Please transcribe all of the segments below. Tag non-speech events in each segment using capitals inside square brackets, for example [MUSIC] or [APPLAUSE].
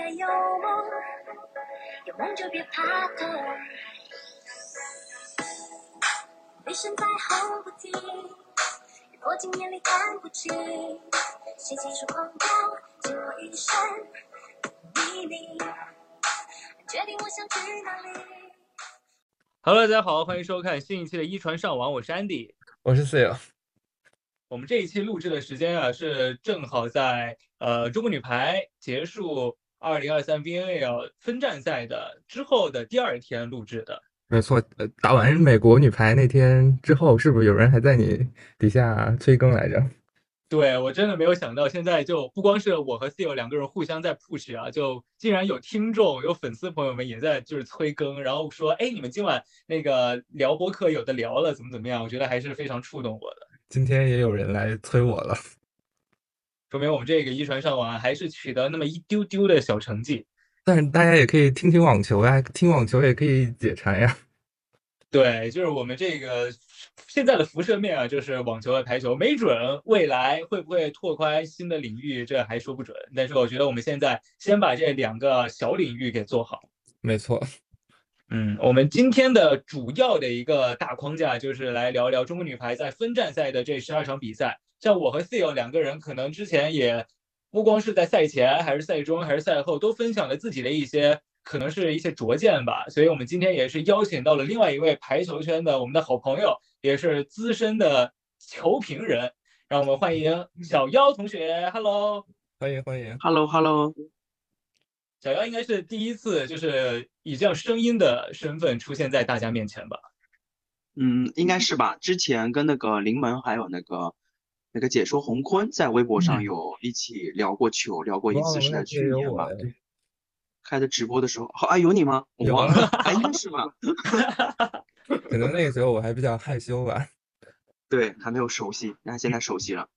该有梦，有梦就别怕痛。雷声在后不停，不清，狂飙，借我一生秘密，决定我想去哪里。Hello，大家好，欢迎收看新一期的《一传上网》，我是 Andy。我是 Seal，我们这一期录制的时间啊，是正好在呃中国女排结束2023 VNL 分站赛的之后的第二天录制的。没错。呃，打完美国女排那天之后，是不是有人还在你底下催更来着？对我真的没有想到，现在就不光是我和 Seal 两个人互相在 push 啊，就竟然有听众、有粉丝朋友们也在就是催更，然后说，哎，你们今晚那个聊播客有的聊了，怎么怎么样？我觉得还是非常触动我的。今天也有人来催我了。说明我们这个一传上网啊还是取得那么一丢丢的小成绩。但是大家也可以听听网球呀，听网球也可以解馋呀。[LAUGHS] 对，就是我们这个现在的辐射面啊，就是网球和排球，没准未来会不会拓宽新的领域，这还说不准。但是我觉得我们现在先把这两个小领域给做好。没错，嗯，我们今天的主要的一个大框架就是来聊聊中国女排在分站赛的这十二场比赛。像我和 Theo 两个人，可能之前也不光是在赛前，还是赛中，还是赛后，都分享了自己的一些可能是一些拙见吧。所以我们今天也是邀请到了另外一位排球圈的我们的好朋友，也是资深的球评人，让我们欢迎小妖同学。Hello。欢迎欢迎。Hello Hello，小妖应该是第一次就是以这样声音的身份出现在大家面前吧？嗯，应该是吧？之前跟那个临门还有那个那个解说洪坤在微博上嗯有一起聊过球，聊过一次，是在去有年吧我？哎开的直播的时候，好啊，有你吗？我有忘了，还，应该是吧？可能那个时候我还比较害羞吧。对，还没有熟悉，但是现在熟悉了。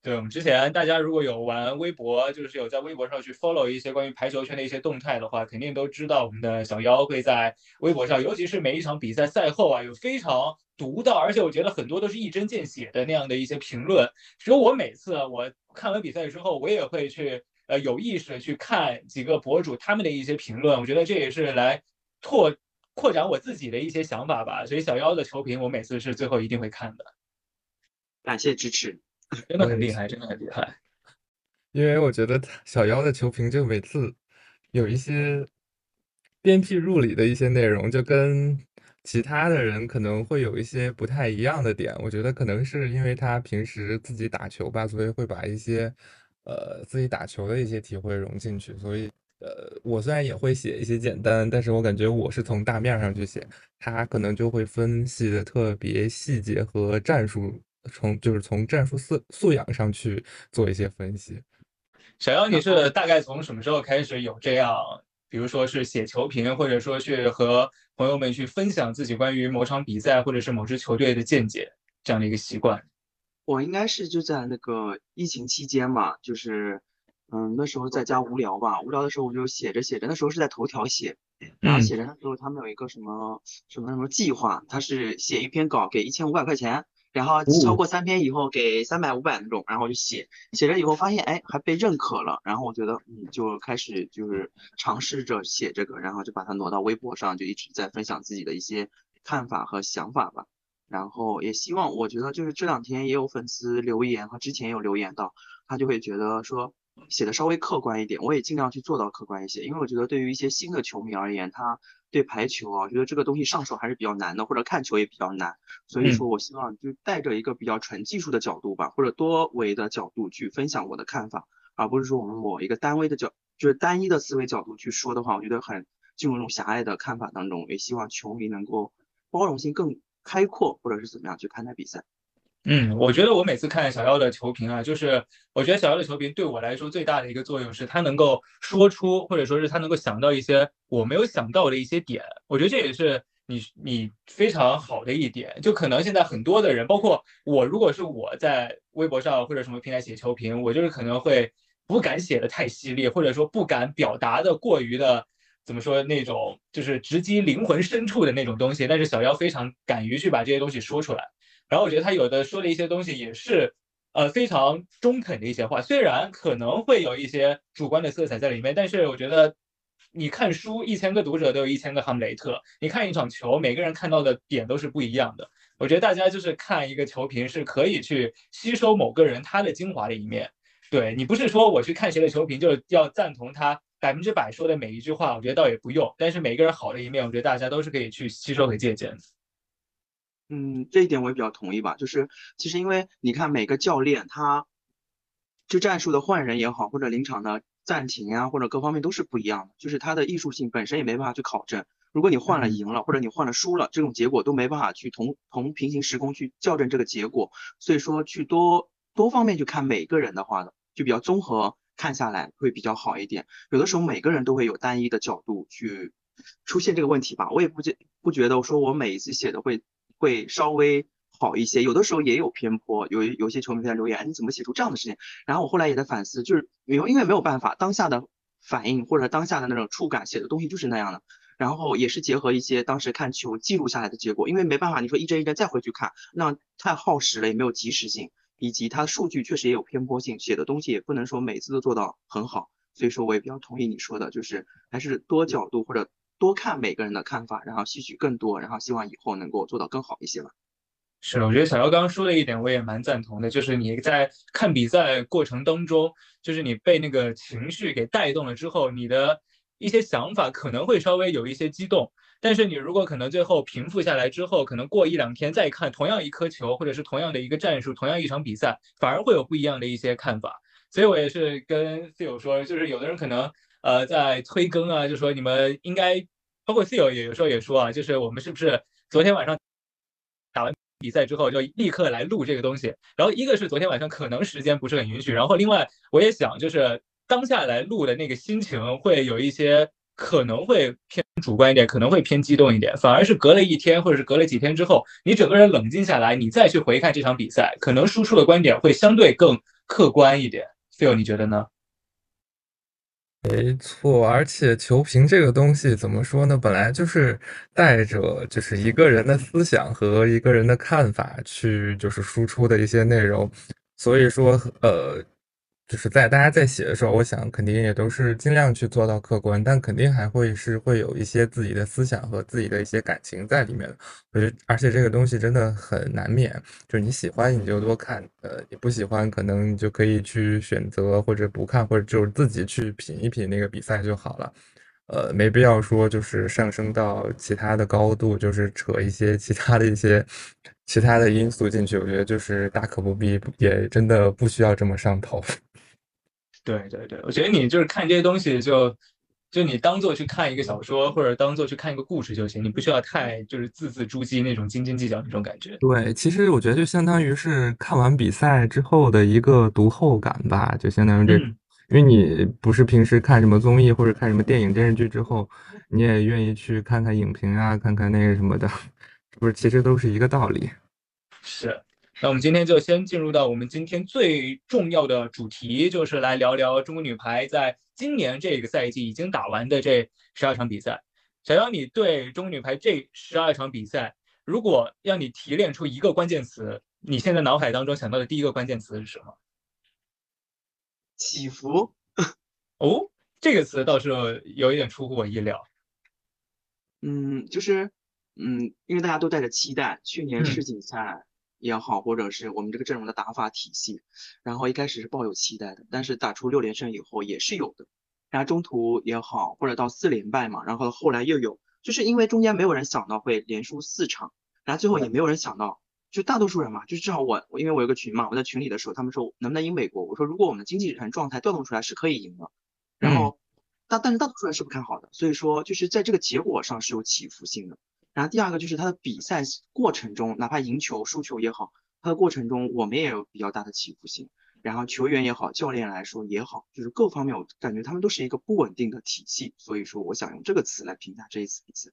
对，我们之前大家如果有玩微博，就是有在微博上去 follow 一些关于排球圈的一些动态的话，肯定都知道我们的小妖会在微博上，尤其是每一场比赛赛后啊，有非常独到，而且我觉得很多都是一针见血的那样的一些评论。只有我每次我看完比赛之后，我也会去呃有意识的去看几个博主他们的一些评论，我觉得这也是来拓扩展我自己的一些想法吧。所以小妖的球评，我每次是最后一定会看的，感谢支持。[LAUGHS] 真的很厉害，真的很厉害。[LAUGHS] 因为我觉得他小妖的球评就每次有一些鞭辟入里的一些内容，就跟其他的人可能会有一些不太一样的点。我觉得可能是因为他平时自己打球吧，所以会把一些呃自己打球的一些体会融进去。所以呃，我虽然也会写一些简单，但是我感觉我是从大面上去写，他可能就会分析的特别细节和战术。从就是从战术素素养上去做一些分析。小杨，你是大概从什么时候开始有这样，比如说是写球评，或者说去和朋友们去分享自己关于某场比赛或者是某支球队的见解这样的一个习惯？我应该是就在那个疫情期间嘛，就是嗯那时候在家无聊吧，无聊的时候我就写着写着，那时候是在头条写，然后嗯写着那时候他们有一个什么什么什么计划，他是写一篇稿给一千五百块钱。然后超过三篇以后给三百五百那种，然后我就写，写了以后发现哎还被认可了，然后我觉得嗯就开始就是尝试着写这个，然后就把它挪到微博上，就一直在分享自己的一些看法和想法吧。然后也希望，我觉得就是这两天也有粉丝留言和之前有留言到，他就会觉得说写的稍微客观一点，我也尽量去做到客观一些，因为我觉得对于一些新的球迷而言，他对排球啊，我觉得这个东西上手还是比较难的，或者看球也比较难，所以说我希望就带着一个比较纯技术的角度吧，或者多维的角度去分享我的看法，而不是说我们某一个单位的角，就是单一的思维角度去说的话，我觉得很进入那种狭隘的看法当中，也希望球迷能够包容性更开阔，或者是怎么样去看待比赛。嗯，我觉得我每次看小妖的球评啊，就是我觉得小妖的球评对我来说最大的一个作用是，他能够说出，或者说是他能够想到一些我没有想到的一些点。我觉得这也是你你非常好的一点。就可能现在很多的人，包括我，如果是我在微博上或者什么平台写球评，我就是可能会不敢写的太犀利，或者说不敢表达的过于的。怎么说那种就是直击灵魂深处的那种东西，但是小妖非常敢于去把这些东西说出来。然后我觉得他有的说的一些东西也是，呃非常中肯的一些话，虽然可能会有一些主观的色彩在里面，但是我觉得你看书，一千个读者都有一千个哈姆雷特，你看一场球，每个人看到的点都是不一样的。我觉得大家就是看一个球评是可以去吸收某个人他的精华的一面。对你不是说我去看谁的球评就要赞同他百分之百说的每一句话，我觉得倒也不用。但是每个人好的一面，我觉得大家都是可以去吸收和借鉴的。嗯，这一点我也比较同意吧。就是其实因为你看每个教练他就战术的换人也好，或者临场的暂停啊，或者各方面都是不一样的。就是他的艺术性本身也没办法去考证。如果你换了赢了，或者你换了输了，这种结果都没办法去同同平行时空去校正这个结果。所以说去多多方面去看每个人的话呢，就比较综合。看下来会比较好一点。有的时候每个人都会有单一的角度去出现这个问题吧。我也不觉不觉得说我每一次写的会会稍微好一些。有的时候也有偏颇，有有些球迷在留言，你怎么写出这样的事情？然后我后来也在反思，就是因为因为没有办法，当下的反应或者当下的那种触感写的东西就是那样的。然后也是结合一些当时看球记录下来的结果，因为没办法，你说一帧一帧再回去看，那太耗时了，也没有及时性。以及它数据确实也有偏颇性，写的东西也不能说每次都做到很好，所以说我也比较同意你说的，就是还是多角度或者多看每个人的看法，然后吸取更多，然后希望以后能够做到更好一些吧。是，我觉得小姚刚刚说的一点我也蛮赞同的，就是你在看比赛过程当中，就是你被那个情绪给带动了之后，你的一些想法可能会稍微有一些激动。但是你如果可能最后平复下来之后，可能过一两天再看同样一颗球，或者是同样的一个战术，同样一场比赛，反而会有不一样的一些看法。所以我也是跟 C 友说，就是有的人可能呃在催更啊，就说你们应该，包括 C 友也有时候也说啊，就是我们是不是昨天晚上打完比赛之后就立刻来录这个东西？然后一个是昨天晚上可能时间不是很允许，然后另外我也想就是当下来录的那个心情会有一些。可能会偏主观一点，可能会偏激动一点，反而是隔了一天或者是隔了几天之后，你整个人冷静下来，你再去回看这场比赛，可能输出的观点会相对更客观一点。Phil，你觉得呢？没错，而且球评这个东西怎么说呢？本来就是带着就是一个人的思想和一个人的看法去就是输出的一些内容，所以说呃。就是在大家在写的时候，我想肯定也都是尽量去做到客观，但肯定还会是会有一些自己的思想和自己的一些感情在里面。我觉得，而且这个东西真的很难免，就是你喜欢你就多看，呃，你不喜欢可能你就可以去选择或者不看，或者就是自己去品一品那个比赛就好了。呃，没必要说就是上升到其他的高度，就是扯一些其他的一些其他的因素进去。我觉得就是大可不必，也真的不需要这么上头。对对对，我觉得你就是看这些东西，就就你当做去看一个小说，或者当做去看一个故事就行，你不需要太就是字字珠玑那种斤斤计较那种感觉。对，其实我觉得就相当于是看完比赛之后的一个读后感吧，就相当于这，因为你不是平时看什么综艺或者看什么电影电视剧之后，你也愿意去看看影评啊，看看那个什么的，[LAUGHS] 不是，其实都是一个道理。是。那我们今天就先进入到我们今天最重要的主题，就是来聊聊中国女排在今年这个赛季已经打完的这十二场比赛。小杨，你对中国女排这十二场比赛，如果让你提炼出一个关键词，你现在脑海当中想到的第一个关键词是什么？起伏。哦，这个词倒是有一点出乎我意料。嗯，就是，嗯，因为大家都带着期待，去年世锦赛。也好，或者是我们这个阵容的打法体系，然后一开始是抱有期待的，但是打出六连胜以后也是有的，然后中途也好，或者到四连败嘛，然后后来又有，就是因为中间没有人想到会连输四场，然后最后也没有人想到，就大多数人嘛，就至少我，因为我有个群嘛，我在群里的时候，他们说能不能赢美国，我说如果我们的经济人状态调动出来是可以赢的，然后大但是大多数人是不看好的，所以说就是在这个结果上是有起伏性的。然后第二个就是他的比赛过程中，哪怕赢球输球也好，他的过程中我们也有比较大的起伏性。然后球员也好，教练来说也好，就是各方面我感觉他们都是一个不稳定的体系。所以说，我想用这个词来评价这一次比赛。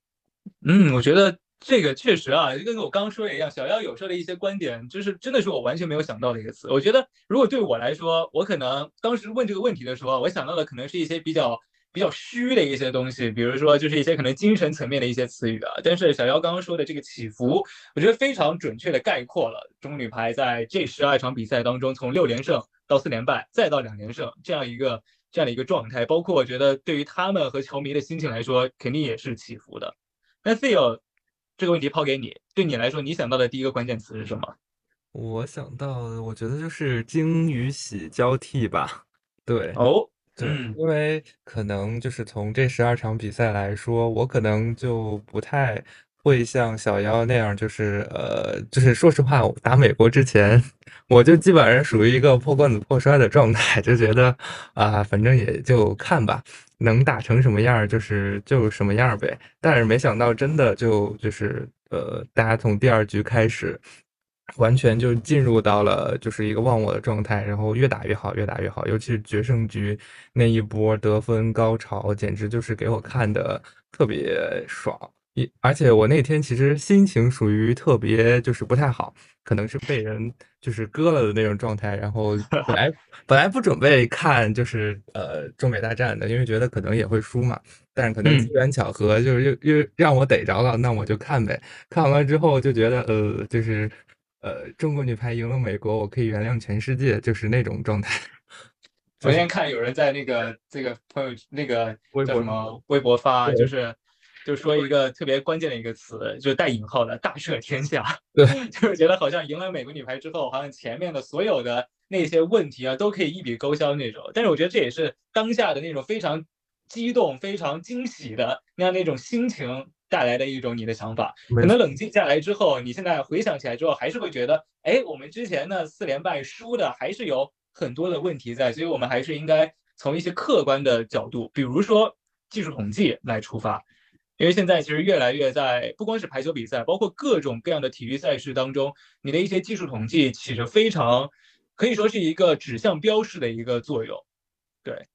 嗯，我觉得这个确实啊，就跟我刚刚说的一样，小妖有说的一些观点，就是真的是我完全没有想到的一个词。我觉得如果对我来说，我可能当时问这个问题的时候，我想到的可能是一些比较。比较虚的一些东西，比如说就是一些可能精神层面的一些词语啊。但是小妖刚刚说的这个起伏，我觉得非常准确的概括了中国女排在这十二场比赛当中，从六连胜到四连败，再到两连胜这样一个这样的一个状态。包括我觉得对于他们和球迷的心情来说，肯定也是起伏的。那 Phil 这个问题抛给你，对你来说，你想到的第一个关键词是什么？我想到的，我觉得就是惊与喜交替吧。对，哦。对，因为可能就是从这十二场比赛来说，我可能就不太会像小妖那样，就是呃，就是说实话，打美国之前，我就基本上属于一个破罐子破摔的状态，就觉得啊，反正也就看吧，能打成什么样就是就什么样呗。但是没想到，真的就就是呃，大家从第二局开始。完全就进入到了就是一个忘我的状态，然后越打越好，越打越好。尤其是决胜局那一波得分高潮，简直就是给我看的特别爽。一而且我那天其实心情属于特别就是不太好，可能是被人就是割了的那种状态。然后本来 [LAUGHS] 本来不准备看就是呃中美大战的，因为觉得可能也会输嘛。但是可能机缘巧合，就是又又让我逮着了，那我就看呗。看完了之后就觉得呃就是。呃，中国女排赢了美国，我可以原谅全世界，就是那种状态。昨天看有人在那个这个朋友那个叫什么微博发，就是就说一个特别关键的一个词，就是带引号的“大赦天下”。对，[LAUGHS] 就是觉得好像赢了美国女排之后，好像前面的所有的那些问题啊，都可以一笔勾销那种。但是我觉得这也是当下的那种非常激动、非常惊喜的那样那种心情。带来的一种你的想法，可能冷静下来之后，你现在回想起来之后，还是会觉得，哎，我们之前呢四连败输的还是有很多的问题在，所以我们还是应该从一些客观的角度，比如说技术统计来出发，因为现在其实越来越在不光是排球比赛，包括各种各样的体育赛事当中，你的一些技术统计起着非常可以说是一个指向标识的一个作用。对，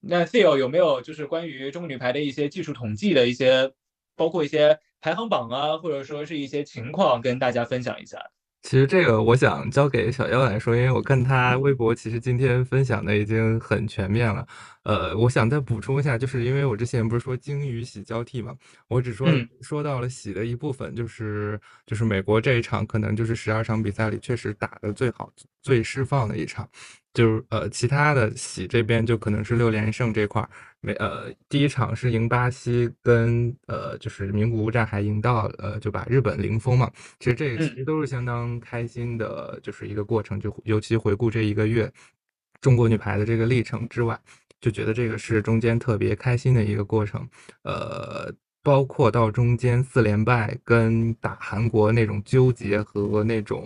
那 Theo 有没有就是关于中国女排的一些技术统计的一些？包括一些排行榜啊，或者说是一些情况，跟大家分享一下。其实这个我想交给小妖来说，因为我看他微博，其实今天分享的已经很全面了。呃，我想再补充一下，就是因为我之前不是说惊与喜交替嘛，我只说说到了喜的一部分，就是就是美国这一场可能就是十二场比赛里确实打的最好、最释放的一场。就是呃，其他的喜这边就可能是六连胜这块儿，没呃，第一场是赢巴西，跟呃就是名古屋站还赢到呃就把日本零封嘛。其实这其实都是相当开心的，就是一个过程。就尤其回顾这一个月中国女排的这个历程之外，就觉得这个是中间特别开心的一个过程。呃。包括到中间四连败跟打韩国那种纠结和那种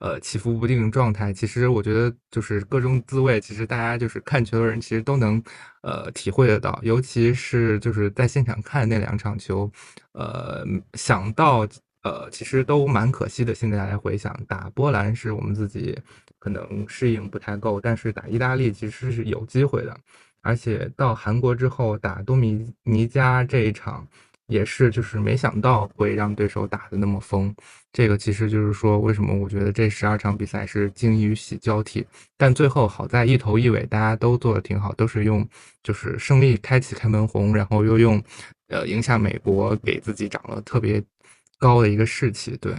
呃起伏不定的状态，其实我觉得就是各种滋味，其实大家就是看球的人其实都能呃体会得到，尤其是就是在现场看那两场球，呃想到呃其实都蛮可惜的。现在来回想，打波兰是我们自己可能适应不太够，但是打意大利其实是有机会的，而且到韩国之后打多米尼加这一场。也是，就是没想到会让对手打的那么疯，这个其实就是说，为什么我觉得这十二场比赛是惊与喜交替，但最后好在一头一尾大家都做的挺好，都是用就是胜利开启开门红，然后又用呃赢下美国给自己涨了特别高的一个士气，对。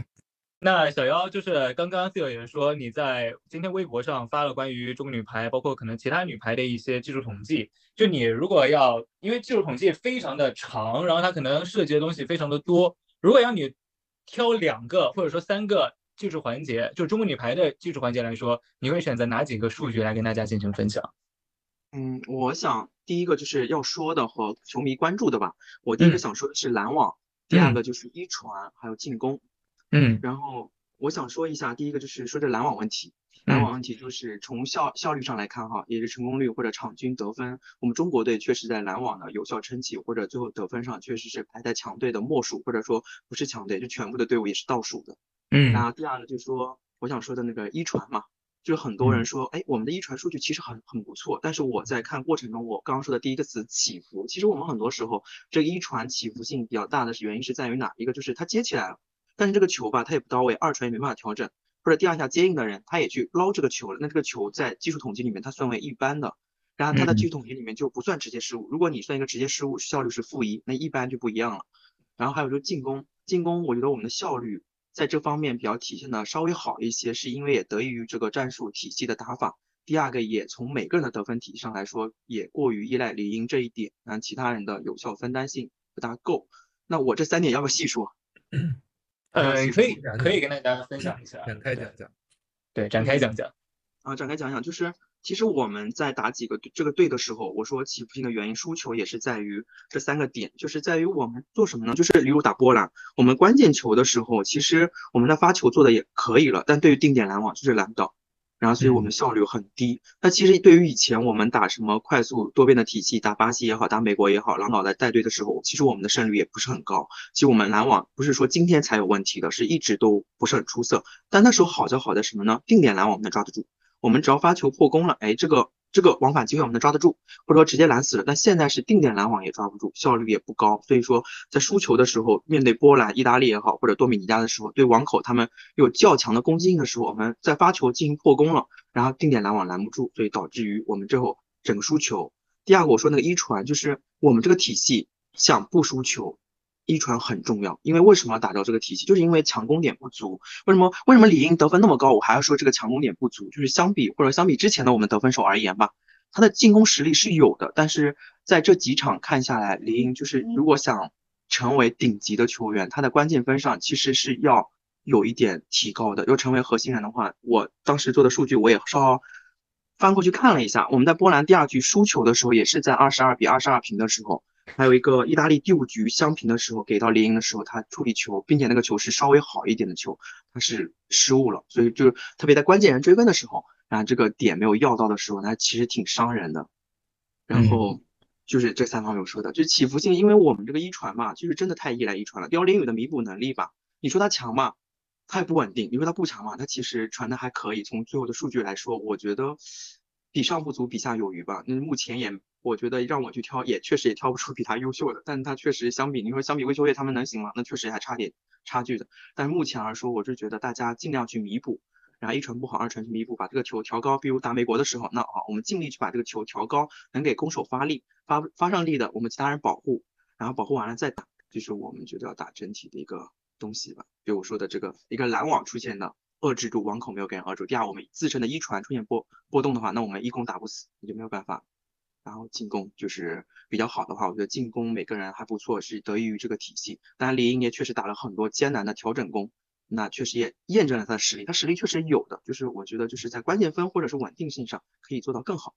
那小妖就是刚刚自由也说你在今天微博上发了关于中国女排，包括可能其他女排的一些技术统计。就你如果要，因为技术统计非常的长，然后它可能涉及的东西非常的多。如果要你挑两个或者说三个技术环节，就中国女排的技术环节来说，你会选择哪几个数据来跟大家进行分享？嗯，我想第一个就是要说的和球迷关注的吧。我第一个想说的是拦网，第二个就是一传，还有进攻。嗯，然后我想说一下，第一个就是说这篮网问题，篮网问题就是从效效率上来看哈，也是成功率或者场均得分，我们中国队确实在篮网的有效撑起或者最后得分上确实是排在强队的末数，或者说不是强队，就全部的队伍也是倒数的。嗯，然后第二个就是说我想说的那个一传嘛，就是很多人说，哎，我们的一传数据其实很很不错，但是我在看过程中，我刚刚说的第一个词起伏，其实我们很多时候这一传起伏性比较大的原因是在于哪一个？就是它接起来了。但是这个球吧，它也不到位，二传也没办法调整，或者第二下接应的人他也去捞这个球了，那这个球在技术统计里面它算为一般的。然后它的嗯技术统计里面就不算直接失误，如果你算一个直接失误，效率是负一，那一般就不一样了。然后还有就是进攻，进攻我觉得我们的效率在这方面比较体现的稍微好一些，是因为也得益于这个战术体系的打法。第二个也从每个人的得分体系上来说，也过于依赖李英这一点，让其他人的有效分担性不大够。那我这三点要不要细说？[LAUGHS] 呃，可以可以跟大家分享一下，展开讲讲。对，展开讲讲。啊，展开讲讲，就是其实我们在打几个队这个队的时候，我说起伏性的原因，输球也是在于这三个点，就是在于我们做什么呢？就是例如打波兰，我们关键球的时候，其实我们的发球做的也可以了，但对于定点拦网就是拦不到，然后所以我们效率很低。那其实对于以前我们打什么快速多变的体系，打巴西也好，打美国也好，郎导在带队的时候，其实我们的胜率也不是很高。其实我们拦网不是说今天才有问题的，是一直都不是很出色。但那时候好就好在什么呢？定点拦网我们能抓得住。我们只要发球破功了，哎，这个这个往返机会我们能抓得住，或者说直接拦死了。但现在是定点拦网也抓不住，效率也不高。所以说，在输球的时候，面对波兰、意大利也好，或者多米尼加的时候，对网口他们有较强的攻击性的时候，我们在发球进行破攻了，然后定点拦网拦不住，所以导致于我们最后整个输球。第二个我说那个一传，就是我们这个体系想不输球。一传很重要，因为为什么要打造这个体系，就是因为强攻点不足。为什么为什么李英得分那么高，我还要说这个强攻点不足？就是相比或者相比之前的我们得分手而言吧，他的进攻实力是有的，但是在这几场看下来，李英就是如果想成为顶级的球员，他的关键分上其实是要有一点提高的。要成为核心人的话，我当时做的数据我也稍翻过去看了一下，我们在波兰第二局输球的时候，也是在二十二比二十二平的时候。还有一个意大利第五局相平的时候，给到李英的时候，他处理球，并且那个球是稍微好一点的球，他是失误了，所以就是特别在关键人追分的时候，然后这个点没有要到的时候，那其实挺伤人的。然后就是这三方面我说的，就起伏性，因为我们这个一传嘛，就是真的太依赖一传了。刁林宇的弥补能力吧，你说他强嘛，他也不稳定；你说他不强嘛，他其实传的还可以。从最后的数据来说，我觉得比上不足，比下有余吧。那目前也。我觉得让我去挑，也确实也挑不出比他优秀的，但是他确实相比你说相比魏秋月他们能行吗？那确实还差点差距的。但目前来说，我是觉得大家尽量去弥补，然后一传不好，二传去弥补，把这个球调高。比如打美国的时候，那好，我们尽力去把这个球调高，能给攻手发力，发发上力的，我们其他人保护，然后保护完了再打，就是我们觉得要打整体的一个东西吧。比如我说的这个一个拦网出现的遏制住网口没有给人遏住，第二我们自身的一传出现波波动的话，那我们一攻打不死，你就没有办法。然后进攻就是比较好的话，我觉得进攻每个人还不错，是得益于这个体系。当然，李英也确实打了很多艰难的调整攻，那确实也验证了他的实力。他实力确实有的，就是我觉得就是在关键分或者是稳定性上可以做到更好。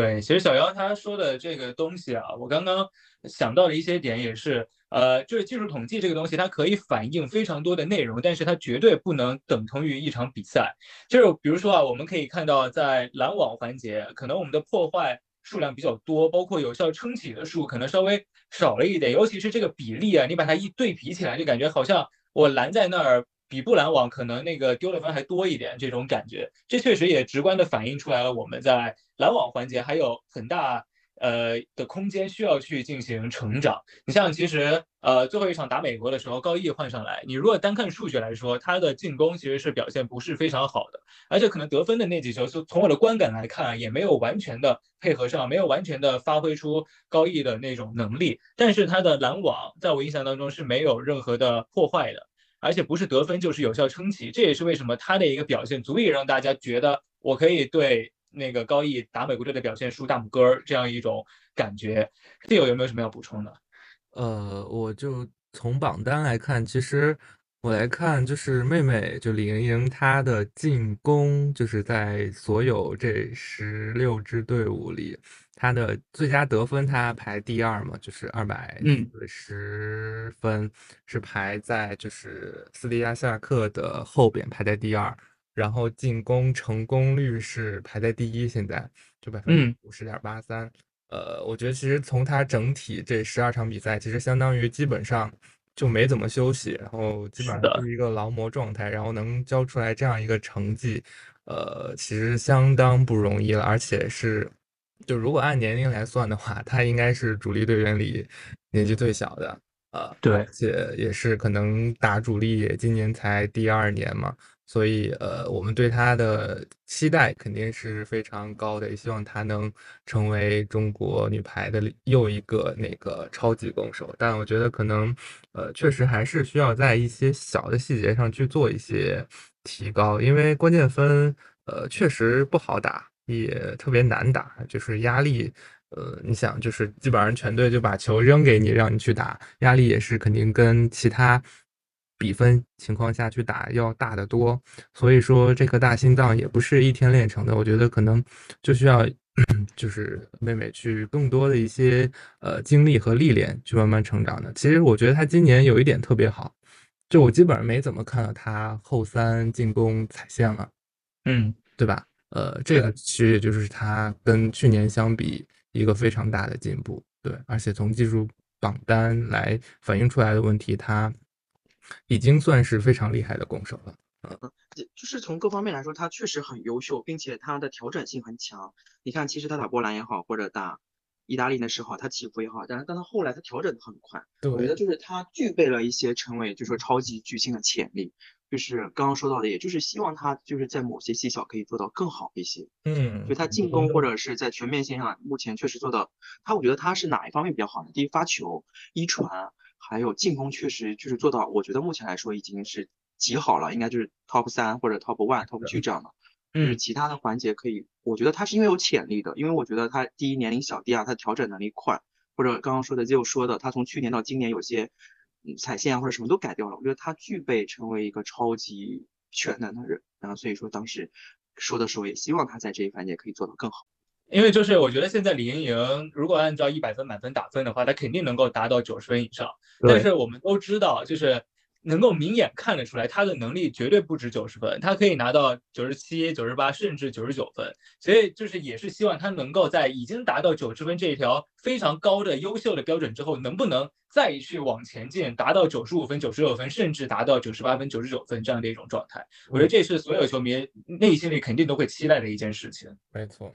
对，其实小姚他说的这个东西啊，我刚刚想到的一些点也是，呃，就是技术统计这个东西，它可以反映非常多的内容，但是它绝对不能等同于一场比赛。就是比如说啊，我们可以看到在拦网环节，可能我们的破坏数量比较多，包括有效撑起的数可能稍微少了一点，尤其是这个比例啊，你把它一对比起来，就感觉好像我拦在那儿。比不拦网可能那个丢的分还多一点，这种感觉，这确实也直观的反映出来了我们在拦网环节还有很大呃的空间需要去进行成长。你像其实呃最后一场打美国的时候，高毅换上来，你如果单看数据来说，他的进攻其实是表现不是非常好的，而且可能得分的那几球，就从我的观感来看，也没有完全的配合上，没有完全的发挥出高毅的那种能力。但是他的拦网在我印象当中是没有任何的破坏的。而且不是得分就是有效撑起，这也是为什么他的一个表现足以让大家觉得我可以对那个高毅打美国队的表现竖大拇哥儿这样一种感觉。队友有没有什么要补充的？呃，我就从榜单来看，其实我来看就是妹妹就李盈莹她的进攻，就是在所有这十六支队伍里，她的最佳得分他排第二嘛，就是二百嗯十分，是排在就是斯蒂亚夏克的后边，排在第二。然后进攻成功率是排在第一，现在就百分之嗯五十点八三。呃，我觉得其实从他整体这十二场比赛，其实相当于基本上就没怎么休息，然后基本上是的是一个劳模状态，然后能交出来这样一个成绩，呃，其实相当不容易了，而且是就如果按年龄来算的话，他应该是主力队员里年纪最小的，呃，对而且也是可能打主力也今年才第二年嘛，所以呃，我们对他的期待肯定是非常高的，也希望他能成为中国女排的又一个那个超级攻手。但我觉得可能呃，确实还是需要在一些小的细节上去做一些提高，因为关键分呃确实不好打，也特别难打，就是压力。呃，你想，就是基本上全队就把球扔给你，让你去打，压力也是肯定跟其他比分情况下去打要大得多。所以说，这颗大心脏也不是一天练成的。我觉得可能就需要，[COUGHS] 就是妹妹去更多的一些呃经历和历练，去慢慢成长的。其实我觉得她今年有一点特别好，就我基本上没怎么看到她后三进攻踩线了，嗯，对吧？呃，这个其实也就是他跟去年相比。一个非常大的进步，对，而且从技术榜单来反映出来的问题，他已经算是非常厉害的攻手了。嗯，就是从各方面来说，他确实很优秀，并且他的调整性很强。你看，其实他打波兰也好，或者打意大利的时候，他起伏也好，但是但他后来他调整的很快。我觉得就是他具备了一些成为就是说超级巨星的潜力。就是刚刚说到的，也就是希望他就是在某些细小可以做到更好一些。嗯，就他进攻或者是在全面性上，目前确实做到。他我觉得他是哪一方面比较好呢？第一，发球、一传，还有进攻，确实就是做到。我觉得目前来说已经是极好了，应该就是 top 三或者 top one、top two 这样的。嗯，其他的环节可以，我觉得他是因为有潜力的，因为我觉得他第一年龄小，第二他调整能力快，或者刚刚说的就说的，他从去年到今年有些。踩线啊或者什么都改掉了，我觉得他具备成为一个超级全能的人，然后所以说当时说的时候也希望他在这一环节可以做得更好。因为就是我觉得现在李盈莹如果按照一百分满分打分的话，她肯定能够达到九十分以上。但是我们都知道，就是。能够明眼看得出来，他的能力绝对不止九十分，他可以拿到九十七、九十八，甚至九十九分。所以就是也是希望他能够在已经达到九十分这一条非常高的优秀的标准之后，能不能再去往前进，达到九十五分、九十六分，甚至达到九十八分、九十九分这样的一种状态。我觉得这是所有球迷内心里肯定都会期待的一件事情。没错，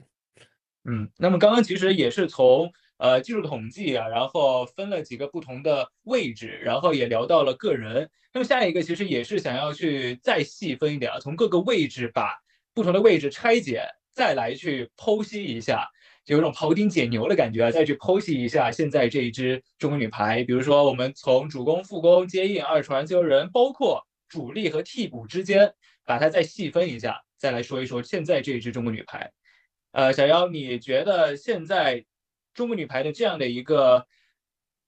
嗯，那么刚刚其实也是从。呃，技术统计啊，然后分了几个不同的位置，然后也聊到了个人。那么下一个其实也是想要去再细分一点啊，从各个位置把不同的位置拆解，再来去剖析一下，就有种庖丁解牛的感觉啊，再去剖析一下现在这一支中国女排。比如说，我们从主攻、副攻、接应、二传、自由人，包括主力和替补之间，把它再细分一下，再来说一说现在这一支中国女排。呃，小妖，你觉得现在？中国女排的这样的一个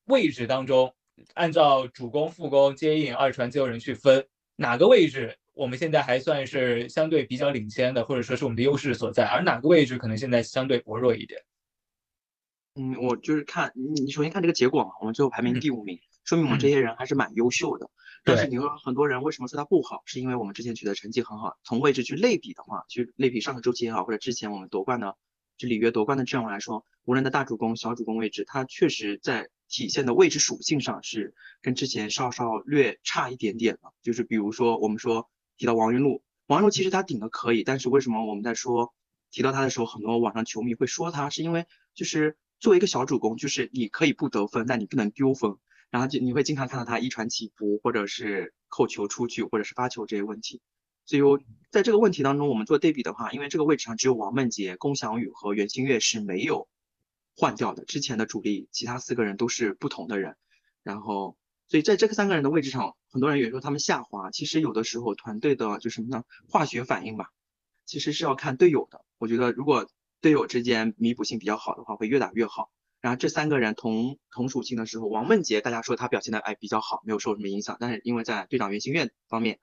位置当中，按照主攻、副攻、接应、二传、自由人去分，哪个位置我们现在还算是相对比较领先的，或者说是我们的优势所在，而哪个位置可能现在相对薄弱一点？嗯，我就是看你首先看这个结果嘛，我们最后排名第五名，说明我们这些人还是蛮优秀的。但是你说很多人为什么说他不好，是因为我们之前取得成绩很好，从位置去类比的话，去类比上个周期也好，或者之前我们夺冠的。就里约夺冠的阵容来说，无论在大主攻、小主攻位置，它确实在体现的位置属性上是跟之前稍稍略差一点点的。就是比如说，我们说提到王云璐，王云璐其实他顶的可以，但是为什么我们在说提到他的时候，很多网上球迷会说他，是因为就是作为一个小主攻，就是你可以不得分，但你不能丢分，然后就你会经常看到他一传起伏，或者是扣球出去，或者是发球这些问题。所以，在这个问题当中，我们做对比的话，因为这个位置上只有王梦洁、龚翔宇和袁心玥是没有换掉的，之前的主力，其他四个人都是不同的人。然后，所以在这个三个人的位置上，很多人也说他们下滑。其实有的时候团队的就什么呢？化学反应吧，其实是要看队友的。我觉得如果队友之间弥补性比较好的话，会越打越好。然后这三个人同同属性的时候，王梦洁大家说他表现的哎比较好，没有受什么影响。但是因为在队长袁心玥方面。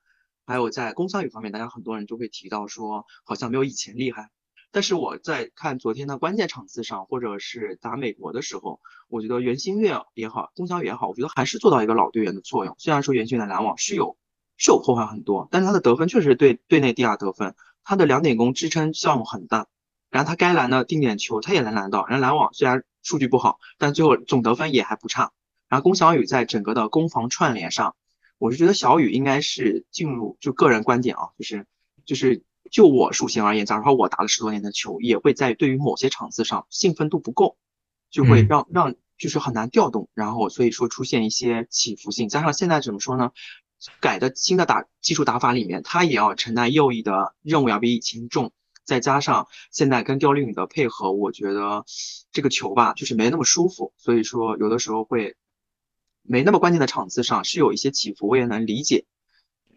还有在攻防宇方面，大家很多人都会提到说，好像没有以前厉害。但是我在看昨天的关键场次上，或者是打美国的时候，我觉得袁心玥也好，龚翔宇也好，我觉得还是做到一个老队员的作用。虽然说袁心玥的拦网是有是有破坏很多，但是他的得分确实对队内第二得分，他的两点攻支撑效用很大。然后他该拦的定点球他也能拦到，然后拦网虽然数据不好，但最后总得分也还不差。然后龚翔宇在整个的攻防串联上。我是觉得小雨应该是进入，就个人观点啊，就是就是就我属性而言，假如说我打了十多年的球，也会在对于某些场次上兴奋度不够，就会让让就是很难调动，然后所以说出现一些起伏性。加上现在怎么说呢？改的新的打技术打法里面，他也要承担右翼的任务要比以前重，再加上现在跟刁林宇的配合，我觉得这个球吧就是没那么舒服，所以说有的时候会没那么关键的场次上是有一些起伏，我也能理解。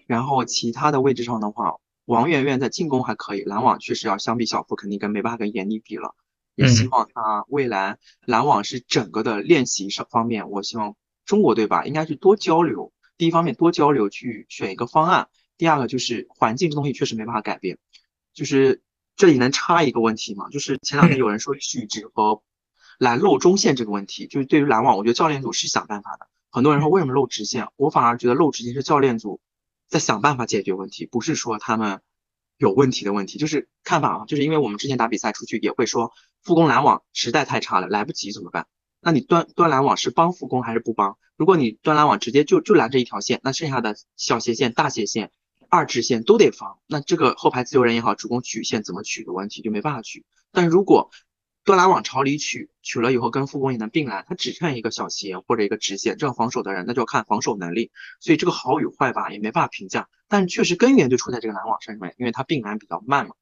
然后其他的位置上的话，王媛媛在进攻还可以，篮网确实要相比小福肯定跟没办法跟闫妮比了。也希望他未来篮网是整个的练习上方面，我希望中国队吧应该是多交流。第一方面多交流去选一个方案，第二个就是环境这东西确实没办法改变，就是这里能插一个问题吗？就是前两天有人说许直和拦漏中线这个问题，就是对于篮网，我觉得教练组是想办法的。很多人说为什么漏直线，我反而觉得漏直线是教练组。在想办法解决问题，不是说他们有问题的问题，就是看法啊，就是因为我们之前打比赛出去也会说，复工拦网实在太差了，来不及怎么办？那你端端拦网是帮复工还是不帮？如果你端拦网直接就就拦这一条线，那剩下的小斜线、大斜线、二直线都得防，那这个后排自由人也好，主攻曲线怎么取的问题就没办法取。但如果端拦往朝里取，取了以后跟副攻也能并拦，他只剩一个小斜或者一个直线，这样防守的人那就要看防守能力。所以这个好与坏吧，也没办法评价。但确实根源就出在这个拦网上面，因为他并拦比较慢嘛。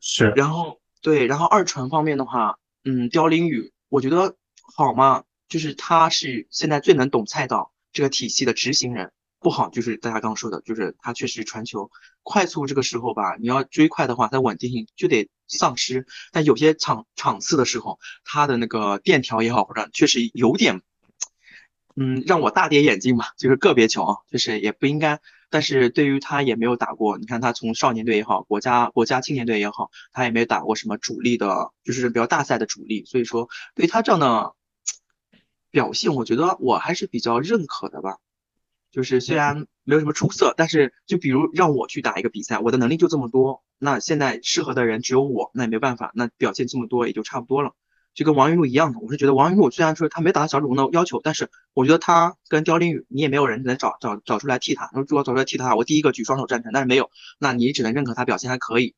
是。然后对，然后二传方面的话，嗯，刁林宇我觉得好嘛，就是他是现在最能懂菜道这个体系的执行人。不好，就是大家刚刚说的，就是他确实传球快速，这个时候吧，你要追快的话，它稳定性就得丧失。但有些场场次的时候，他的那个垫条也好，或者确实有点，嗯，让我大跌眼镜吧。就是个别球啊，就是也不应该。但是对于他也没有打过，你看他从少年队也好，国家国家青年队也好，他也没有打过什么主力的，就是比较大赛的主力。所以说，对他这样的表现，我觉得我还是比较认可的吧。就是虽然没有什么出色，但是就比如让我去打一个比赛，我的能力就这么多，那现在适合的人只有我，那也没办法，那表现这么多也就差不多了。就跟王云璐一样的，我是觉得王云璐虽然说他没达到小主攻的要求，但是我觉得他跟刁林宇，你也没有人能找找找出来替他。如果找出来替他，我第一个举双手赞成，但是没有，那你只能认可他表现还可以。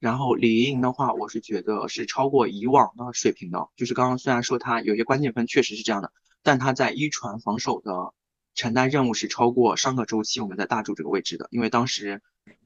然后李莹的话，我是觉得是超过以往的水平的，就是刚刚虽然说他有些关键分确实是这样的，但他在一传防守的。承担任务是超过上个周期我们在大主这个位置的，因为当时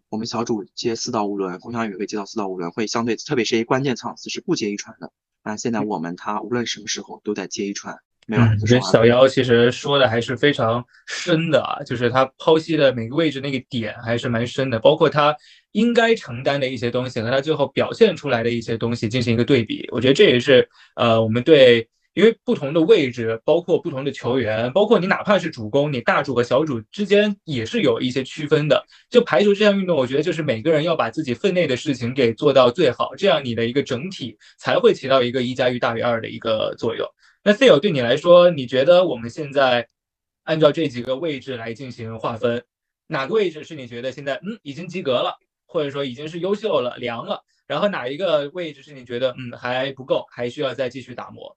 我们小主接四到五轮，龚翔宇会接到四到五轮，会相对特别是一些关键场次是不接一传的。那现在我们他无论什么时候都在接一传，没有。我觉得小妖其实说的还是非常深的啊，就是他剖析的每个位置那个点还是蛮深的，包括他应该承担的一些东西和他最后表现出来的一些东西进行一个对比。我觉得这也是呃我们对。因为不同的位置，包括不同的球员，包括你哪怕是主攻，你大主和小主之间也是有一些区分的。就排球这项运动，我觉得就是每个人要把自己分内的事情给做到最好，这样你的一个整体才会起到一个一加一大于二的一个作用。那 C 友对你来说，你觉得我们现在按照这几个位置来进行划分，哪个位置是你觉得现在嗯已经及格了，或者说已经是优秀了、凉了？然后哪一个位置是你觉得嗯还不够，还需要再继续打磨？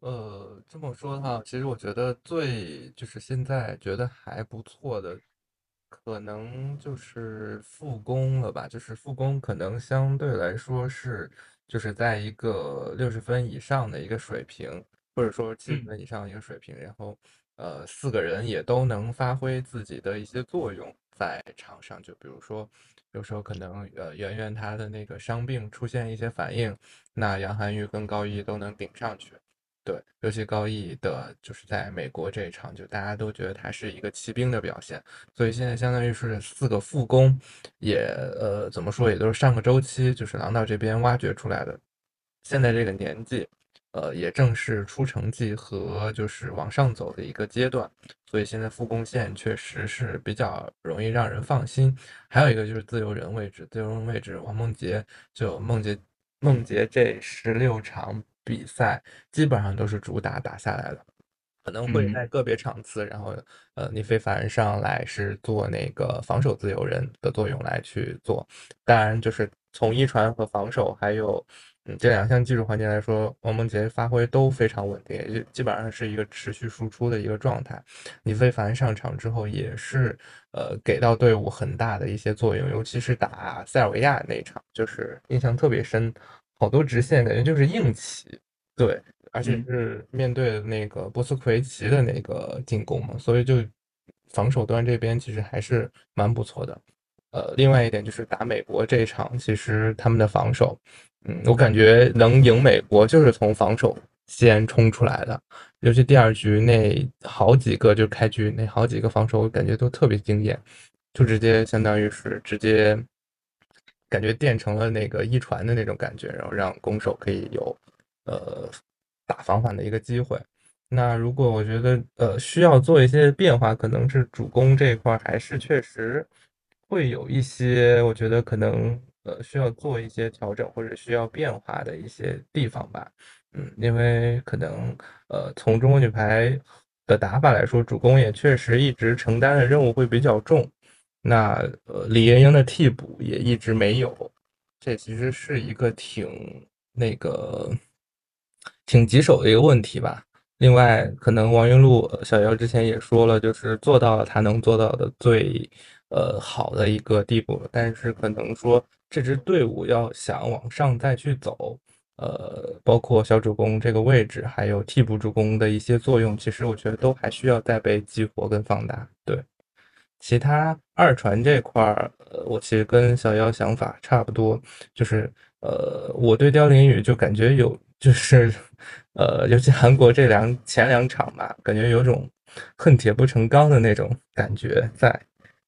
呃，这么说的话，其实我觉得最就是现在觉得还不错的，可能就是复工了吧。就是复工可能相对来说是就是在一个六十分以上的一个水平，或者说七十分以上的一个水平。然后，呃，四个人也都能发挥自己的一些作用在场上。就比如说，有时候可能呃，圆圆他的那个伤病出现一些反应，那杨涵玉跟高一都能顶上去。对，尤其高毅的，就是在美国这一场，就大家都觉得他是一个骑兵的表现，所以现在相当于是四个副攻，也呃怎么说，也都是上个周期就是狼道这边挖掘出来的。现在这个年纪，呃，也正是出成绩和就是往上走的一个阶段，所以现在副攻线确实是比较容易让人放心。还有一个就是自由人位置，自由人位置，王梦洁就梦洁梦洁这十六场。比赛基本上都是主打打下来的，可能会在个别场次，然后呃，李非凡上来是做那个防守自由人的作用来去做。当然，就是从一传和防守，还有嗯这两项技术环节来说，王梦洁发挥都非常稳定，就基本上是一个持续输出的一个状态。李非凡上场之后也是呃给到队伍很大的一些作用，尤其是打塞尔维亚那场，就是印象特别深。好多直线感觉就是硬起，对，而且是面对那个波斯奎奇的那个进攻嘛，所以就防守端这边其实还是蛮不错的。呃，另外一点就是打美国这一场，其实他们的防守，嗯，我感觉能赢美国就是从防守先冲出来的，尤其第二局那好几个，就开局那好几个防守，我感觉都特别惊艳，就直接相当于是直接感觉变成了那个一传的那种感觉，然后让攻守可以有呃打防反的一个机会。那如果我觉得呃需要做一些变化，可能是主攻这一块还是确实。会有一些，我觉得可能呃需要做一些调整或者需要变化的一些地方吧，嗯，因为可能呃从中国女排的打法来说，主攻也确实一直承担的任务会比较重，那呃李盈莹的替补也一直没有，这其实是一个挺那个挺棘手的一个问题吧。另外，可能王云璐、小姚之前也说了，就是做到了他能做到的最。呃，好的一个地步，但是可能说这支队伍要想往上再去走，呃，包括小主攻这个位置，还有替补主攻的一些作用，其实我觉得都还需要再被激活跟放大。对，其他二传这块儿，呃，我其实跟小妖想法差不多，就是呃，我对刁琳宇就感觉有，就是呃，尤其韩国这两前两场吧，感觉有种恨铁不成钢的那种感觉在。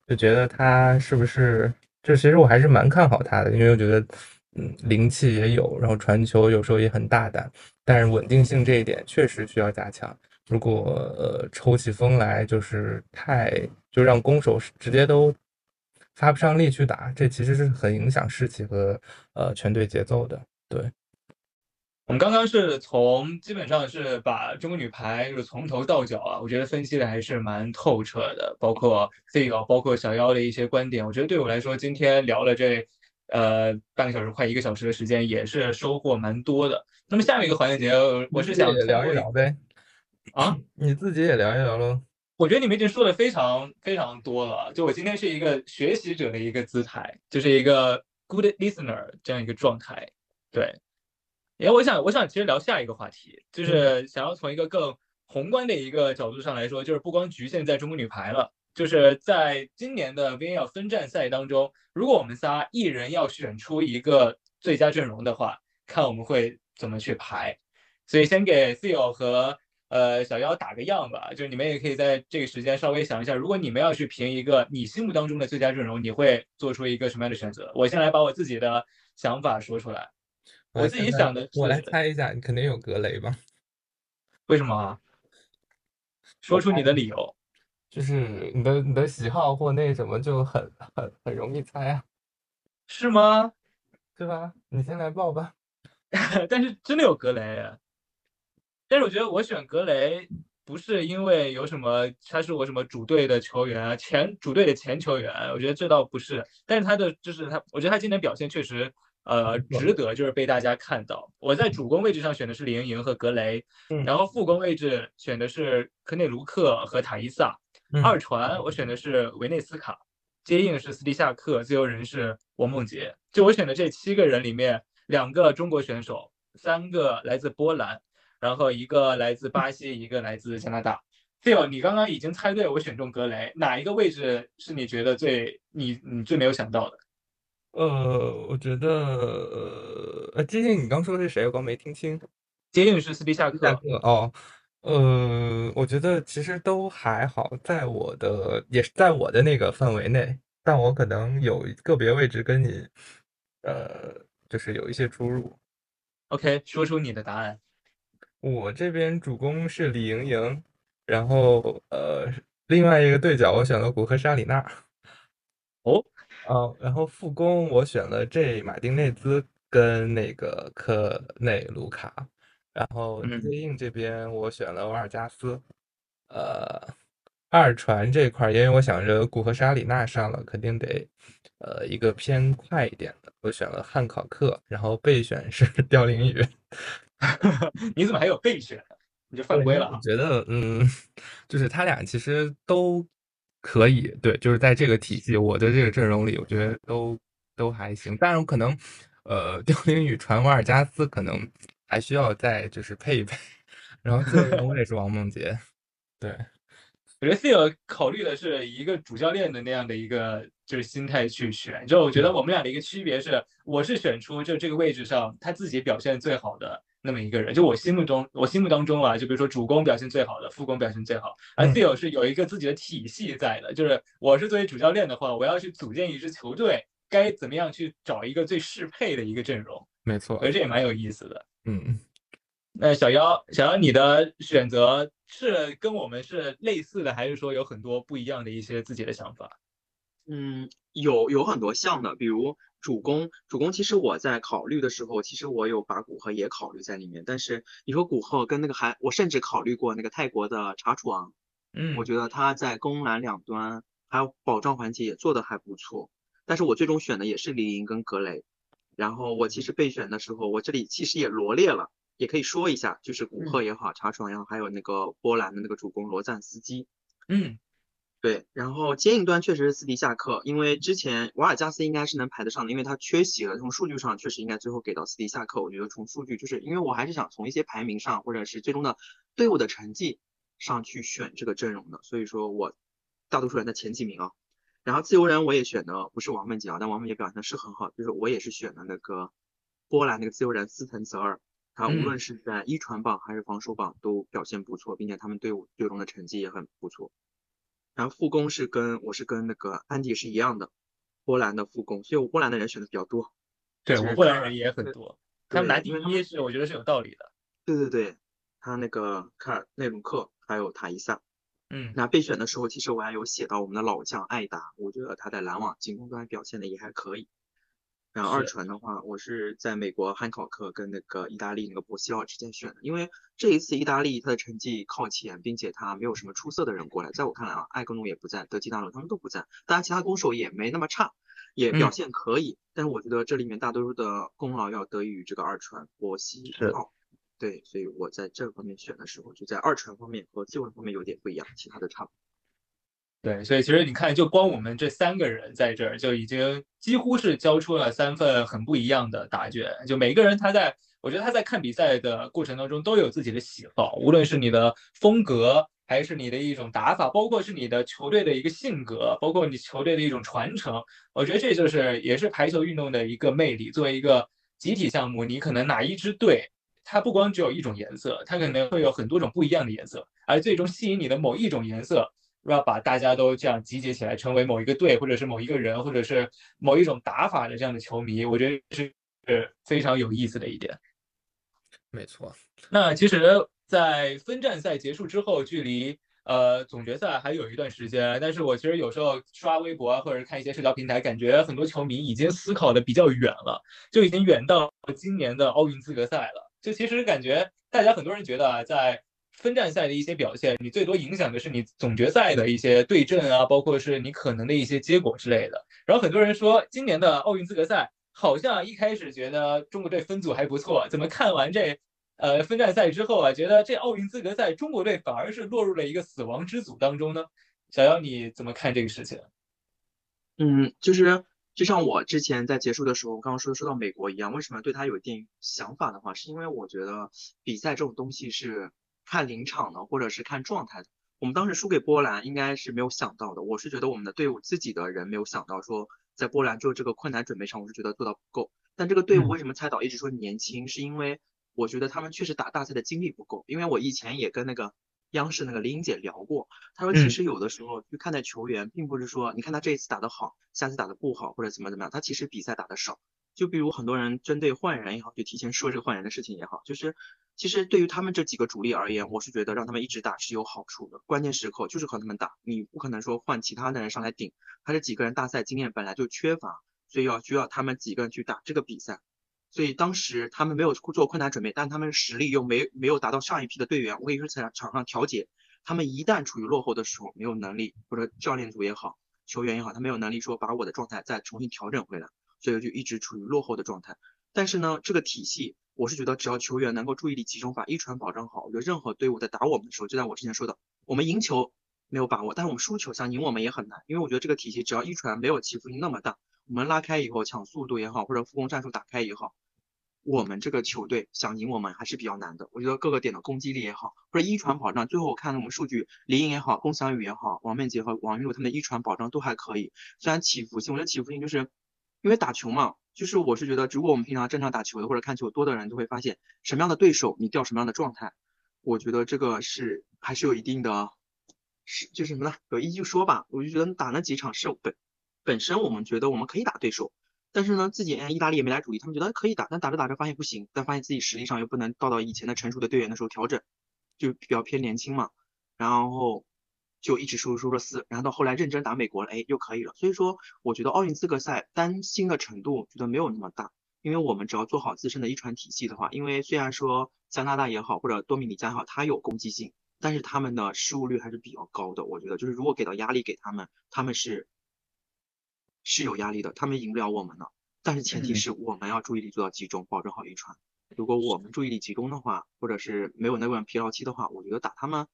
就觉得他是不是？就其实我还是蛮看好他的，因为我觉得，嗯，灵气也有，然后传球有时候也很大胆，但是稳定性这一点确实需要加强。如果呃抽起风来就是太就让攻手直接都发不上力去打，这其实是很影响士气和呃全队节奏的。对。我们刚刚是从基本上是把中国女排就是从头到脚啊，我觉得分析的还是蛮透彻的，包括 C 友，包括小妖的一些观点。我觉得对我来说，今天聊了这呃半个小时快一个小时的时间，也是收获蛮多的。那么下面一个环节，我是想聊一聊呗。啊，[LAUGHS] 你自己也聊一聊喽。我觉得你们已经说的非常非常多了。就我今天是一个学习者的一个姿态，就是一个 good listener 这样一个状态，对。哎，我想，我想其实聊下一个话题，就是想要从一个更宏观的一个角度上来说，就是不光局限在中国女排了，就是在今年的 VNL 分站赛当中，如果我们仨一人要选出一个最佳阵容的话，看我们会怎么去排。所以先给 Phil 和呃小妖打个样吧，就是你们也可以在这个时间稍微想一下，如果你们要去评一个你心目当中的最佳阵容，你会做出一个什么样的选择？我先来把我自己的想法说出来。我自己想的，我来猜一下，你肯定有格雷吧？为什么啊？说出你的理由。就是你的你的喜好或那什么就很很很容易猜啊。是吗？对吧？你先来报吧。[LAUGHS] 但是真的有格雷。但是我觉得我选格雷不是因为有什么，他是我什么主队的球员，前主队的前球员，我觉得这倒不是。但是他的就是他，我觉得他今年表现确实。呃，值得就是被大家看到。我在主攻位置上选的是李盈莹和格雷，然后副攻位置选的是科内卢克和塔伊萨，二传我选的是维内斯卡，接应是斯蒂夏克，自由人是王梦洁。就我选的这七个人里面，两个中国选手，三个来自波兰，然后一个来自巴西，一个来自加拿大。Phil，你刚刚已经猜对我选中格雷，哪一个位置是你觉得最你你最没有想到的？呃，我觉得，呃，接近你刚说的是谁？我刚没听清。接应是斯皮夏克。哦，呃，我觉得其实都还好，在我的也是在我的那个范围内，但我可能有个别位置跟你，呃，就是有一些出入。OK，说出你的答案。我这边主攻是李盈莹，然后呃，另外一个对角我选了古赫沙里娜。哦。哦，[LAUGHS] 然后副攻我选了 J 马丁内兹跟那个科内卢卡，然后接应这边我选了瓦尔加斯，呃，二传这块因为我想着古赫沙里娜上了肯定得，呃，一个偏快一点的，我选了汉考克，然后备选是刁琳宇，[LAUGHS] 你怎么还有备选？你就犯规了？我觉得，嗯，就是他俩其实都。可以，对，就是在这个体系，我的这个阵容里，我觉得都都还行。当然，可能，呃，刁琳宇传瓦尔加斯可能还需要再就是配一配。然后最后我也是王梦洁，[LAUGHS] 对。我觉得 Theo 考虑的是一个主教练的那样的一个就是心态去选，就我觉得我们俩的一个区别是，我是选出就这个位置上他自己表现最好的那么一个人，就我心目中我心目当中啊，就比如说主攻表现最好的，副攻表现最好，而 Theo 是有一个自己的体系在的，就是我是作为主教练的话，我要去组建一支球队，该怎么样去找一个最适配的一个阵容，没错我觉，得这也蛮有意思的。嗯，[LAUGHS] 那小妖，小妖，你的选择是跟我们是类似的，还是说有很多不一样的一些自己的想法？嗯，有有很多像的，比如主攻，主攻其实我在考虑的时候，其实我有把古贺也考虑在里面。但是你说古贺跟那个还，我甚至考虑过那个泰国的查楚昂，嗯我觉得他在攻篮两端还有保障环节也做得还不错。但是我最终选的也是李莹跟格雷。然后我其实备选的时候，我这里其实也罗列了，也可以说一下，就是古贺也好，查楚昂也好，还有那个波兰的那个主攻罗赞斯基。嗯对，然后接应端确实是斯迪下课，因为之前瓦尔加斯应该是能排得上的，因为他缺席了，从数据上确实应该最后给到斯迪下课。我觉得从数据，就是因为我还是想从一些排名上，或者是最终的队伍的成绩上去选这个阵容的，所以说我大多数人的前几名啊。然后自由人我也选的不是王梦洁啊，但王梦洁表现的是很好，就是我也是选的那个波兰那个自由人斯滕泽尔，他无论是在一传榜还是防守榜都表现不错，并且他们队伍最终的成绩也很不错。然后副攻是跟我是跟那个安迪是一样的，波兰的副攻，所以我波兰的人选的比较多。对我波兰人也很多，他们拿第对因为他一是我觉得是有道理的。对对对，他那个卡尔内鲁克还有塔伊萨，嗯那备选的时候，其实我还有写到我们的老将艾达，我觉得他在篮网进攻端表现的也还可以。然后二传的话，我是在美国汉考克跟那个意大利那个博西奥之间选的，因为这一次意大利他的成绩靠前，并且他没有什么出色的人过来，在我看来啊，艾格努也不在，德基纳罗他们都不在，当然其他攻手也没那么差，也表嗯现可以，但是我觉得这里面大多数的功劳要得益于这个二传博西奥。对，所以我在这方面选的时候，就在二传方面和自由人方面有点不一样，其他的差不多。对，所以其实你看，就光我们这三个人在这儿，就已经几乎是交出了三份很不一样的答卷。就每个人他在，我觉得他在看比赛的过程当中都有自己的喜好，无论是你的风格，还是你的一种打法，包括是你的球队的一个性格，包括你球队的一种传承。我觉得这就是也是排球运动的一个魅力。作为一个集体项目，你可能哪一支队，它不光只有一种颜色，它可能会有很多种不一样的颜色，而最终吸引你的某一种颜色。要把大家都这样集结起来，成为某一个队，或者是某一个人，或者是某一种打法的这样的球迷，我觉得是是非常有意思的一点。没错，那其实，在分站赛结束之后，距离呃总决赛还有一段时间，但是我其实有时候刷微博啊，或者看一些社交平台，感觉很多球迷已经思考的比较远了，就已经远到今年的奥运资格赛了。就其实感觉大家很多人觉得啊，在分站赛的一些表现，你最多影响的是你总决赛的一些对阵啊，包括是你可能的一些结果之类的。然后很多人说，今年的奥运资格赛好像一开始觉得中国队分组还不错，怎么看完这呃分站赛之后啊，觉得这奥运资格赛中国队反而是落入了一个死亡之组当中呢？小姚你怎么看这个事情？嗯，就是就像我之前在结束的时候，刚刚说说到美国一样，为什么对他有一定想法的话，是因为我觉得比赛这种东西是看临场的，或者是看状态的。我们当时输给波兰，应该是没有想到的。我是觉得我们的队伍自己的人没有想到说，在波兰就这个困难准备上，我是觉得做到不够。但这个队伍嗯为什么蔡导一直说年轻，是因为我觉得他们确实打大赛的经历不够。因为我以前也跟那个央视那个林姐聊过，她说嗯其实有的时候去看待球员，并不是说你看他这一次打得好，下次打得不好，或者怎么怎么样，他其实比赛打得少。就比如很多人针对换人也好，就提前说这个换人的事情也好，就是其实对于他们这几个主力而言，我是觉得让他们一直打是有好处的。关键时刻就是和他们打，你不可能说换其他的人上来顶，他这几个人大赛经验本来就缺乏，所以要需要他们几个人去打这个比赛。所以当时他们没有做困难准备，但他们实力又没没有达到上一批的队员，我可以说在场上调节。他们一旦处于落后的时候，没有能力，或者教练组也好，球员也好，他没有能力说把我的状态再重新调整回来，所以就一直处于落后的状态。但是呢，这个体系，我是觉得只要球员能够注意力集中，把一传保证好，我觉得任何队伍在打我们的时候，就像我之前说的，我们赢球没有把握，但是我们输球想赢我们也很难，因为我觉得这个体系只要一传没有起伏性那么大，我们拉开以后抢速度也好，或者复攻战术打开也好，我们这个球队想赢我们还是比较难的。我觉得各个点的攻击力也好，或者一传保障，最后我看我们数据，李颖也好，龚翔宇也好，王曼杰和王玉露他们的一传保障都还可以。虽然起伏性，我觉得起伏性就是因为打球嘛，就是我是觉得，如果我们平常正常打球的或者看球多的人，就会发现什么样的对手你掉什么样的状态。我觉得这个是还是有一定的，是就是什么呢？有依据说吧。我就觉得打那几场是本本身我们觉得我们可以打对手。但是呢，自己意大利也没来主力，他们觉得可以打，但打着打着发现不行，但发现自己实力上又不能到到以前的成熟的队员的时候调整，就比较偏年轻嘛，然后就一直输输了四，然后到后来认真打美国了，哎，又可以了。所以说，我觉得奥运资格赛担心的程度觉得没有那么大，因为我们只要做好自身的一传体系的话，因为虽然说加拿大也好或者多米尼加也好，它有攻击性，但是他们的失误率还是比较高的。我觉得就是如果给到压力给他们，他们是。是有压力的，他们赢不了我们的，但是前提是我们要注意力做到集中，保证好一传。如果我们注意力集中的话，或者是没有那段疲劳期的话，我觉得打他们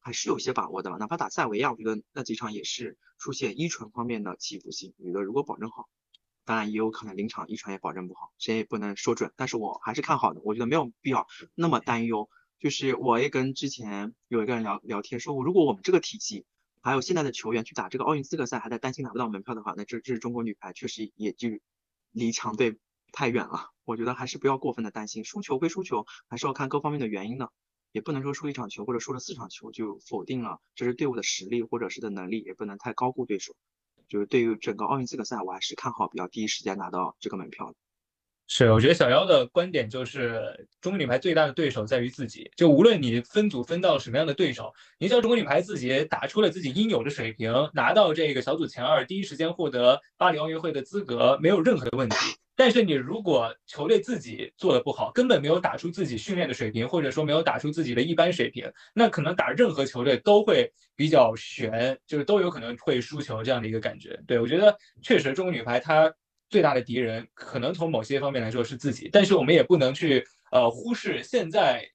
还是有些把握的吧。哪怕打塞维亚，我觉得那几场也是出现一传方面的起伏性。我觉得如果保证好，当然也有可能临场一传也保证不好，谁也不能说准。但是我还是看好的，我觉得没有必要那么担忧。就是我也跟之前有一个人聊聊天说，如果我们这个体系。还有现在的球员去打这个奥运资格赛，还在担心拿不到门票的话，那这这是中国女排确实也就离强队太远了。我觉得还是不要过分的担心，输球归输球，还是要看各方面的原因的，也不能说输一场球或者输了四场球就否定了这是队伍的实力或者是的能力，也不能太高估对手。就是对于整个奥运资格赛，我还是看好比较第一时间拿到这个门票的。是，我觉得小妖的观点就是，中国女排最大的对手在于自己。就无论你分组分到什么样的对手，你只要中国女排自己打出了自己应有的水平，拿到这个小组前二，第一时间获得巴黎奥运会的资格，没有任何的问题。但是你如果球队自己做的不好，根本没有打出自己训练的水平，或者说没有打出自己的一般水平，那可能打任何球队都会比较悬，就是都有可能会输球这样的一个感觉。对我觉得确实中国女排她。最大的敌人可能从某些方面来说是自己，但是我们也不能去呃忽视现在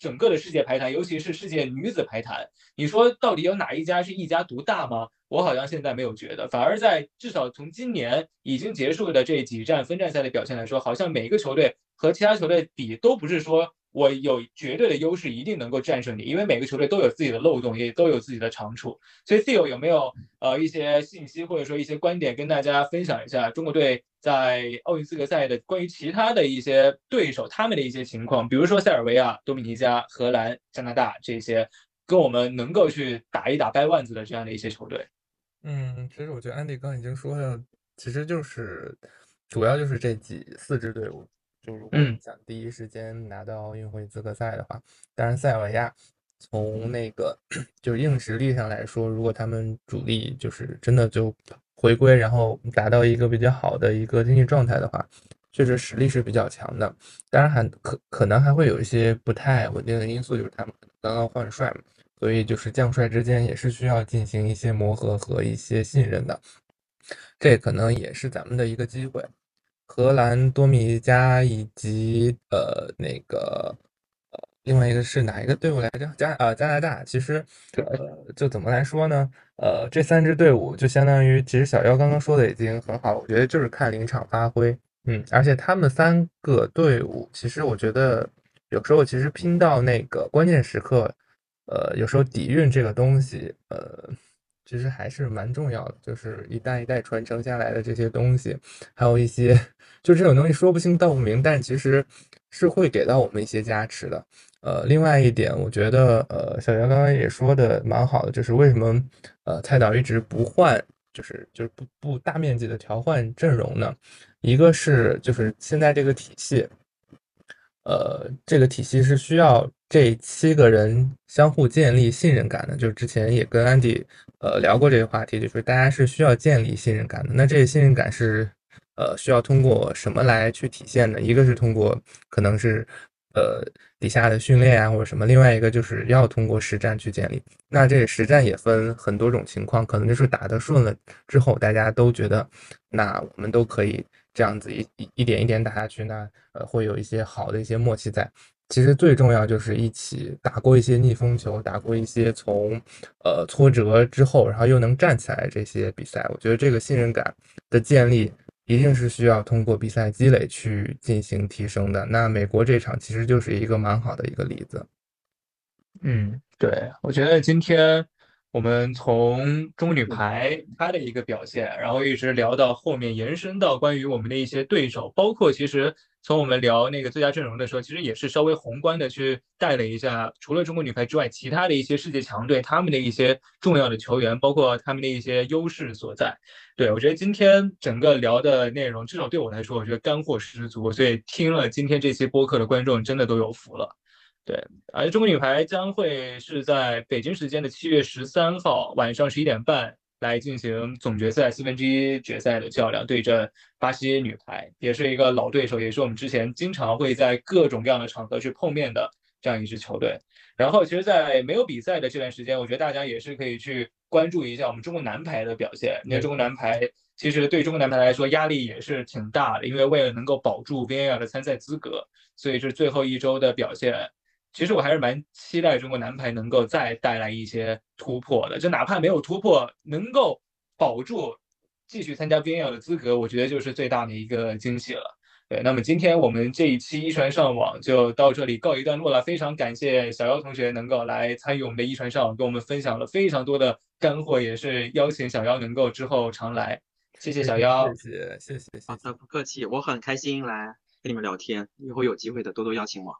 整个的世界排坛，尤其是世界女子排坛。你说到底有哪一家是一家独大吗？我好像现在没有觉得，反而在至少从今年已经结束的这几站分站赛的表现来说，好像每一个球队和其他球队比都不是说。我有绝对的优势，一定能够战胜你，因为每个球队都有自己的漏洞，也都有自己的长处。所以 Theo 有没有呃一些信息或者说一些观点跟大家分享一下中国队在奥运资格赛的关于其他的一些对手他们的一些情况，比如说塞尔维亚、多米尼加、荷兰、加拿大这些跟我们能够去打一打掰腕子的这样的一些球队。嗯，其实我觉得安迪刚已经说了，其实就是主要就是这几四支队伍。就如果想第一时间拿到奥运会资格赛的话，当然塞尔维亚从那个 [CLEARS THROAT] 就是硬实力上来说，如果他们主力就是真的就回归，然后达到一个比较好的一个经济状态的话，确实实力是比较强的。当然还可可能还会有一些不太稳定的因素，就是他们刚刚换帅嘛，所以就是将帅之间也是需要进行一些磨合和一些信任的。这可能也是咱们的一个机会。荷兰、多米尼加以及呃那个呃另外一个是哪一个队伍来着？加呃加拿大。其实呃就怎么来说呢？呃这三支队伍就相当于，其实小妖刚刚说的已经很好，我觉得就是看临场发挥。嗯，而且他们三个队伍，其实我觉得有时候其实拼到那个关键时刻，呃有时候底蕴这个东西，呃。其实还是蛮重要的，就是一代一代传承下来的这些东西，还有一些，就这种东西说不清道不明，但其实是会给到我们一些加持的。呃，另外一点，我觉得，呃，小杨刚刚也说的蛮好的，就是为什么，呃，蔡导一直不换，就是就是不不大面积的调换阵容呢？一个是就是现在这个体系。呃，这个体系是需要这七个人相互建立信任感的。就是之前也跟安迪呃聊过这个话题，就是大家是需要建立信任感的。那这个信任感是呃需要通过什么来去体现的？一个是通过可能是呃底下的训练啊或者什么，另外一个就是要通过实战去建立。那这个实战也分很多种情况，可能就是打得顺了之后，大家都觉得那我们都可以。这样子一一一点一点打下去，那呃会有一些好的一些默契在。其实最重要就是一起打过一些逆风球，打过一些从呃挫折之后，然后又能站起来这些比赛。我觉得这个信任感的建立一定是需要通过比赛积累去进行提升的。那美国这场其实就是一个蛮好的一个例子。嗯，对，我觉得今天我们从中女排她的一个表现，然后一直聊到后面延伸到关于我们的一些对手，包括其实从我们聊那个最佳阵容的时候，其实也是稍微宏观的去带了一下，除了中国女排之外，其他的一些世界强队他们的一些重要的球员，包括他们的一些优势所在。对我觉得今天整个聊的内容，至少对我来说，我觉得干货十足，所以听了今天这期播客的观众真的都有福了。对，而中国女排将会是在北京时间的七月十三号晚上十一点半来进行总决赛四分之一决赛的较量，对阵巴西女排，也是一个老对手，也是我们之前经常会在各种各样的场合去碰面的这样一支球队。然后，其实，在没有比赛的这段时间，我觉得大家也是可以去关注一下我们中国男排的表现。因为中国男排其实对中国男排来说压力也是挺大的，因为为了能够保住 VAR 的参赛资格，所以是最后一周的表现。其实我还是蛮期待中国男排能够再带来一些突破的，就哪怕没有突破，能够保住继续参加 VAR 的资格，我觉得就是最大的一个惊喜了。对，那么今天我们这一期一传上网就到这里告一段落了，非常感谢小妖同学能够来参与我们的一传上网，跟我们分享了非常多的干货，也是邀请小妖能够之后常来，谢谢小妖，谢谢谢谢好的，不客气，我很开心来跟你们聊天，以后有机会的多多邀请我。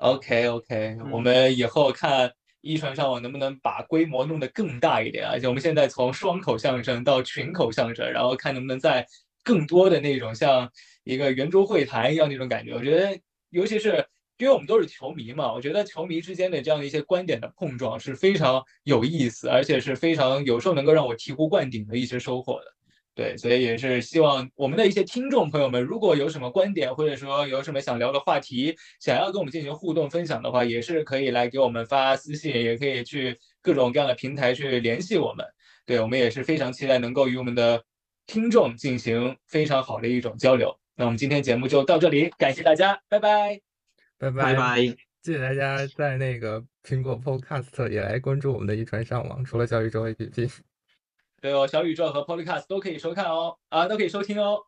OK OK，我们以后看一传上网能不能把规模弄得更大一点，而且我们现在从双口相声到群口相声，然后看能不能在更多的那种像一个圆桌会谈一样那种感觉。我觉得，尤其是因为我们都是球迷嘛，我觉得球迷之间的这样的一些观点的碰撞是非常有意思，而且是非常有时候能够让我醍醐灌顶的一些收获的。对，所以也是希望我们的一些听众朋友们，如果有什么观点，或者说有什么想聊的话题，想要跟我们进行互动分享的话，也是可以来给我们发私信，也可以去各种各样的平台去联系我们。对我们也是非常期待能够与我们的听众进行非常好的一种交流。那我们今天节目就到这里，感谢大家，拜拜，拜拜拜，谢谢大家在那个苹果 Podcast 也来关注我们的一传上网，除了小宇宙 APP。对哦，小宇宙和 Podcast 都可以收看哦，啊，都可以收听哦。